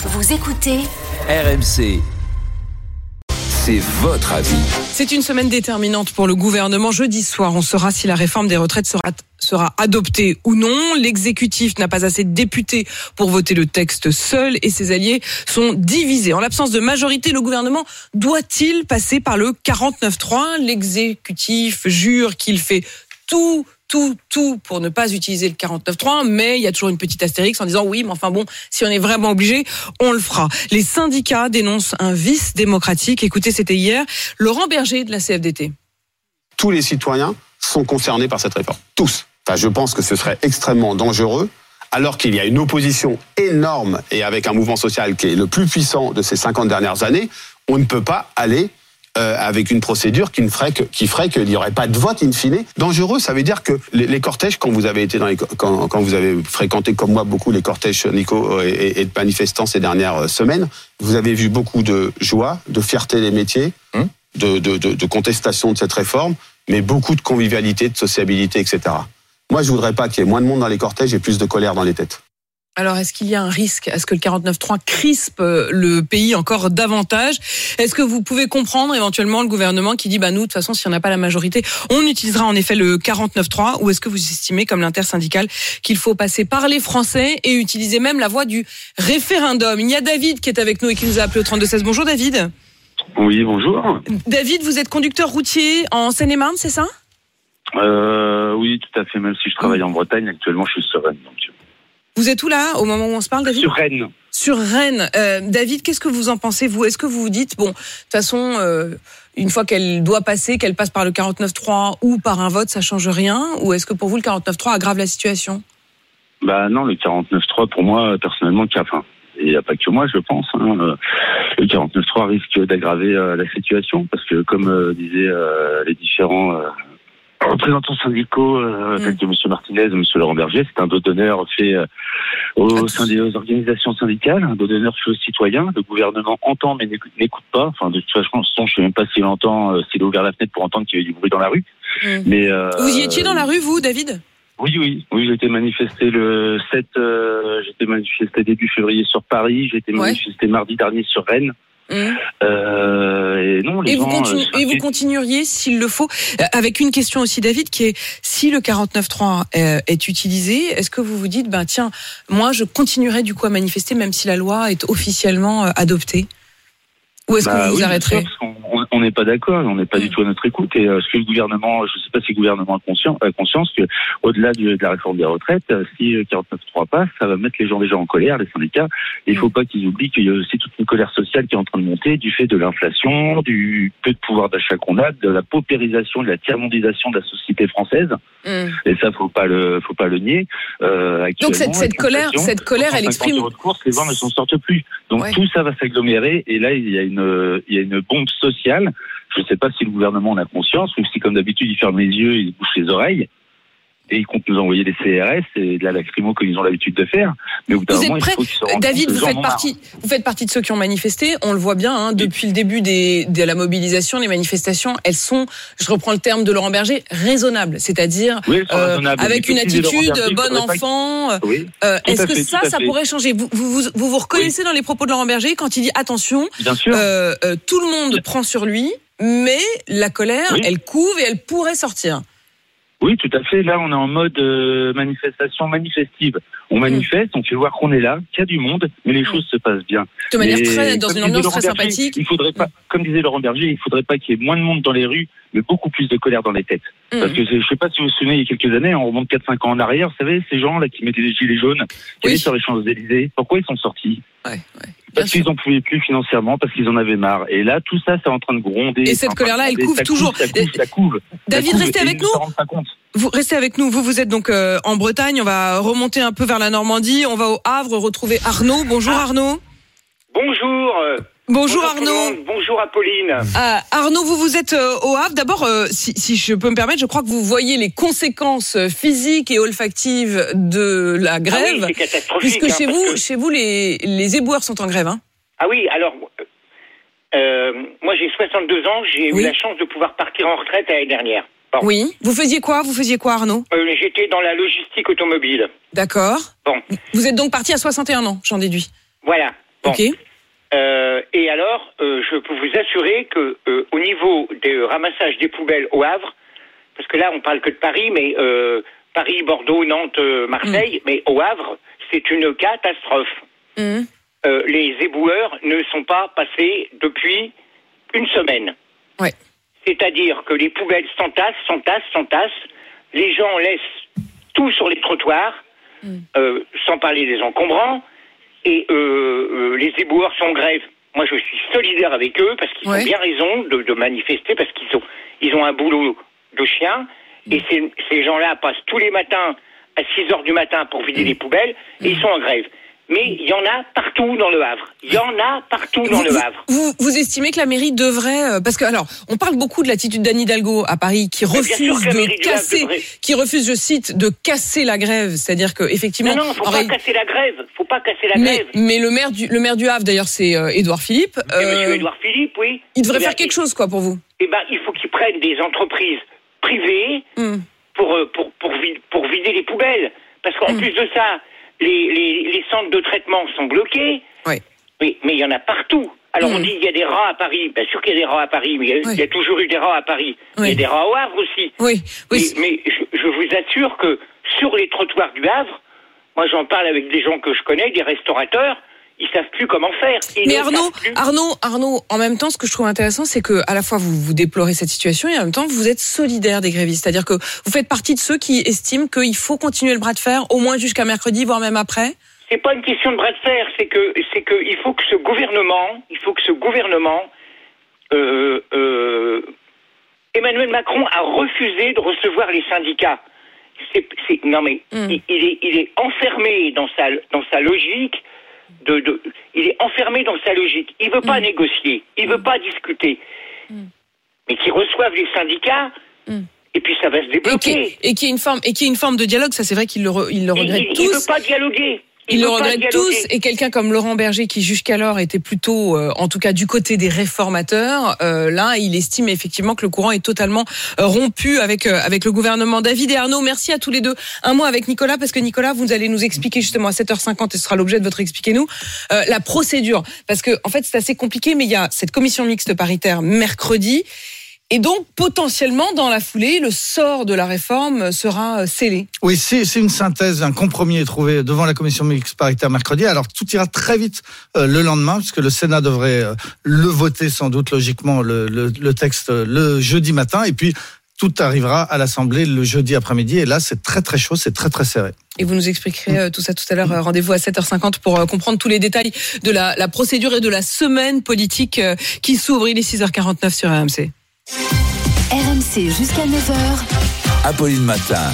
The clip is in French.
Vous écoutez RMC. C'est votre avis. C'est une semaine déterminante pour le gouvernement. Jeudi soir, on saura si la réforme des retraites sera, sera adoptée ou non. L'exécutif n'a pas assez de députés pour voter le texte seul et ses alliés sont divisés. En l'absence de majorité, le gouvernement doit-il passer par le 49-3 L'exécutif jure qu'il fait tout tout, tout pour ne pas utiliser le 49.3, mais il y a toujours une petite astérix en disant oui, mais enfin bon, si on est vraiment obligé, on le fera. Les syndicats dénoncent un vice démocratique. Écoutez, c'était hier, Laurent Berger de la CFDT. Tous les citoyens sont concernés par cette réforme. Tous. Enfin, je pense que ce serait extrêmement dangereux alors qu'il y a une opposition énorme et avec un mouvement social qui est le plus puissant de ces 50 dernières années, on ne peut pas aller euh, avec une procédure qui, ne ferait que, qui ferait qu'il n'y aurait pas de vote in fine. Dangereux, ça veut dire que les, cortèges, quand vous avez été dans les, quand, quand, vous avez fréquenté comme moi beaucoup les cortèges, Nico, et, et, de manifestants ces dernières euh, semaines, vous avez vu beaucoup de joie, de fierté des métiers, hum de, de, de, de contestation de cette réforme, mais beaucoup de convivialité, de sociabilité, etc. Moi, je voudrais pas qu'il y ait moins de monde dans les cortèges et plus de colère dans les têtes. Alors, est-ce qu'il y a un risque? Est-ce que le 49.3 crispe euh, le pays encore davantage? Est-ce que vous pouvez comprendre éventuellement le gouvernement qui dit, bah nous, de toute façon, si on n'a pas la majorité, on utilisera en effet le 49.3 Ou est-ce que vous estimez, comme l'intersyndicale, qu'il faut passer par les Français et utiliser même la voie du référendum? Il y a David qui est avec nous et qui nous a appelé au 3216. Bonjour David. Oui, bonjour. David, vous êtes conducteur routier en Seine-et-Marne, c'est ça? Euh, Oui, tout à fait. Même si je travaille en Bretagne, actuellement, je suis sereine. Donc... Vous êtes où là, au moment où on se parle, David Sur Rennes. Sur Rennes. Euh, David, qu'est-ce que vous en pensez, vous? Est-ce que vous vous dites, bon, de toute façon, euh, une fois qu'elle doit passer, qu'elle passe par le 49-3 ou par un vote, ça change rien? Ou est-ce que pour vous, le 49-3 aggrave la situation? Bah non, le 49-3, pour moi, personnellement, enfin, il n'y a pas que moi, je pense. Hein, le 49-3 risque d'aggraver euh, la situation parce que, comme disaient les différents représentants syndicaux euh, mm. de M. Martinez, M. Laurent Berger, c'est un dos d'honneur fait euh, au sein des organisations syndicales, un dos d'honneur fait aux citoyens. Le gouvernement entend mais n'écoute pas. Enfin, de toute façon, je ne sais même pas s'il entend, euh, s'il a ouvert la fenêtre pour entendre qu'il y avait du bruit dans la rue. Mm. Mais euh, vous y étiez dans la rue, vous, David? Oui, oui, oui, j'ai été manifesté le 7, euh, j'ai été manifesté début février sur Paris, j'ai été ouais. manifesté mardi dernier sur Rennes. Mmh. Euh, et, non, les et, gens, vous euh, et vous continueriez s'il le faut, euh, avec une question aussi David qui est si le 49.3 est, est utilisé, est-ce que vous vous dites ben tiens moi je continuerai du coup à manifester même si la loi est officiellement euh, adoptée? Ou est-ce bah, que vous arrêterez on n'est pas d'accord, on n'est pas mmh. du tout à notre écoute. Et euh, ce que le gouvernement, je ne sais pas si le gouvernement a conscience, a conscience que au-delà de la réforme des retraites, euh, si 49.3 passe, ça va mettre les gens déjà en colère, les syndicats. Et il ne faut pas qu'ils oublient qu'il y a aussi toute une colère sociale qui est en train de monter du fait de l'inflation, du peu de pouvoir d'achat qu'on a, de la paupérisation, de la tiers-mondisation de la société française. Mmh. Et ça, faut pas le, faut pas le nier. Euh, Donc cette, cette colère, cette colère, elle exprime. De course, les gens ne s'en sortent plus. Donc ouais. tout ça va s'agglomérer. Et là, il y a une, il y a une bombe sociale. Je ne sais pas si le gouvernement en a conscience ou si, comme d'habitude, il ferme les yeux, il bouche les oreilles et ils comptent nous envoyer des CRS et de la lacrymo qu'ils ont l'habitude de faire. Mais au bout vous êtes prêt David, vous faites partie, vous faites partie de ceux qui ont manifesté. On le voit bien hein, depuis le début des, de la mobilisation, les manifestations, elles sont, je reprends le terme de Laurent Berger, raisonnables, c'est-à-dire oui, euh, avec une attitude bon enfant. Oui, euh, Est-ce que fait, ça, ça pourrait changer vous vous, vous, vous, vous reconnaissez oui. dans les propos de Laurent Berger quand il dit attention, euh, tout le monde prend sur lui, mais la colère, elle couve et elle pourrait sortir. Oui, tout à fait. Là, on est en mode euh, manifestation manifestive. On manifeste, on fait voir qu'on est là, qu'il y a du monde, mais les choses se passent bien. De manière très, dans une ambiance très Berger, sympathique. Il faudrait pas, comme disait Laurent Berger, il faudrait pas qu'il y ait moins de monde dans les rues, mais beaucoup plus de colère dans les têtes. Mmh. Parce que je sais pas si vous vous souvenez, il y a quelques années, on remonte 4-5 ans en arrière, vous savez, ces gens là qui mettaient des gilets jaunes, qui oui. allaient sur les Champs-Élysées, pourquoi ils sont sortis? Ouais, ouais. Parce qu'ils n'en pouvaient plus financièrement, parce qu'ils en avaient marre. Et là, tout ça, c'est en train de gronder. Et cette colère-là, elle couve toujours. Ça couve, ça couve, David, ça restez avec nous. Vous restez avec nous. Vous, vous êtes donc euh, en Bretagne. On va remonter un peu vers la Normandie. On va au Havre retrouver Arnaud. Bonjour ah. Arnaud. Bonjour. Bonjour, Arnaud. Bonjour Apolline. Ah, Arnaud, vous vous êtes euh, au Havre. D'abord, euh, si, si, je peux me permettre, je crois que vous voyez les conséquences physiques et olfactives de la grève, ah oui, puisque hein, chez vous, que... chez vous, les, les éboueurs sont en grève. Hein ah oui, alors euh, moi j'ai 62 ans, j'ai oui. eu la chance de pouvoir partir en retraite l'année dernière. Bon. Oui. Vous faisiez quoi? Vous faisiez quoi, Arnaud? Euh, J'étais dans la logistique automobile. D'accord. Bon. Vous êtes donc parti à 61 ans, j'en déduis. Voilà. Bon. Ok. Euh, et alors, euh, je peux vous assurer que euh, au niveau des ramassages des poubelles au Havre, parce que là on parle que de Paris, mais Paris, Bordeaux, Nantes, Marseille, mais au Havre, c'est une catastrophe. Euh, les éboueurs ne sont pas passés depuis une semaine. Ouais. C'est-à-dire que les poubelles s'entassent, s'entassent, s'entassent. Les gens laissent tout sur les trottoirs, euh, sans parler des encombrants. Et euh, euh, les éboueurs sont en grève. Moi, je suis solidaire avec eux parce qu'ils Ouais. ont bien raison de, de manifester parce qu'ils ont, ils ont un boulot de chien. Et ces, ces gens-là passent tous les matins à 6 heures du matin pour vider les poubelles et ils sont en grève. Mais il y en a partout dans le Havre. Il y en a partout dans Vous, le Havre. vous, vous estimez que la mairie devrait, euh, parce que alors, on parle beaucoup de l'attitude d'Anne Hidalgo à Paris, qui refuse de casser, qui refuse, je cite, de casser la grève, c'est-à-dire que effectivement, Non, non, faut pas casser la grève. Faut pas casser la mais, grève. mais le maire du le maire du Havre, d'ailleurs, c'est euh, Édouard Philippe. Monsieur euh, Édouard Philippe, oui. il devrait Eh faire quelque chose, quoi, pour vous. Eh ben, il faut qu'ils prennent des entreprises privées Hmm. pour, pour, pour, pour vider les poubelles. Parce qu'en Mm. plus de ça, les, les, les centres de traitement sont bloqués. Ouais. Mais mais il y en a partout. Alors on Mm. dit il y a des rats à Paris. Bien sûr qu'il y a des rats à Paris, mais il y a, Oui. il y a toujours eu des rats à Paris. Il y Oui. a des rats au Havre aussi. Oui, oui. Mais, mais je, je vous assure que sur les trottoirs du Havre, moi j'en parle avec des gens que je connais, des restaurateurs, ils savent plus comment faire. Ils Mais Arnaud. Arnaud, Arnaud, en même temps, ce que je trouve intéressant, c'est que à la fois vous vous déplorez cette situation et en même temps vous êtes solidaire des grévistes, c'est-à-dire que vous faites partie de ceux qui estiment qu'il faut continuer le bras de fer au moins jusqu'à mercredi, voire même après. C'est pas une question de bras de fer, c'est que c'est que il faut que ce gouvernement, il faut que ce gouvernement, euh, euh, Emmanuel Macron a refusé de recevoir les syndicats. Non mais Mm. il, il est il est enfermé dans sa dans sa logique de, de il est enfermé dans sa logique. Il veut pas négocier, il veut pas discuter, mais qu'il reçoive les syndicats Mm. et puis ça va se Et qu'il débloquer. et qu'il y ait une forme et qu'il y ait une forme de dialogue, ça c'est vrai qu'ils le, re- ils le Il, regrettent il- il veut tous. pas dialoguer. Ils le regrettent tous et quelqu'un comme Laurent Berger qui jusqu'alors était plutôt, euh, en tout cas du côté des réformateurs, euh, là il estime effectivement que le courant est totalement euh, rompu avec euh, avec le gouvernement. David et Arnaud, merci à tous les deux. Un mot avec Nicolas parce que Nicolas, vous allez nous expliquer justement à 7h50 et ce sera l'objet de votre expliquez-nous euh, la procédure parce que en fait c'est assez compliqué, mais il y a cette commission mixte paritaire mercredi. Et donc, potentiellement, dans la foulée, le sort de la réforme sera euh, scellé. Oui, c'est une synthèse, un compromis est trouvé devant la commission mixte paritaire mercredi. Alors tout ira très vite euh, le lendemain, puisque le Sénat devrait euh, le voter sans doute logiquement le, le, le texte le jeudi matin, et puis tout arrivera à l'Assemblée le jeudi après-midi. Et là, c'est très très chaud, c'est très très serré. Et vous nous expliquerez tout ça tout à l'heure. Rendez-vous à 7h50 pour comprendre tous les détails de la, la procédure et de la semaine politique qui s'ouvre. Il est 6h49 sur RMC. RMC jusqu'à 9h. Apolline Matin.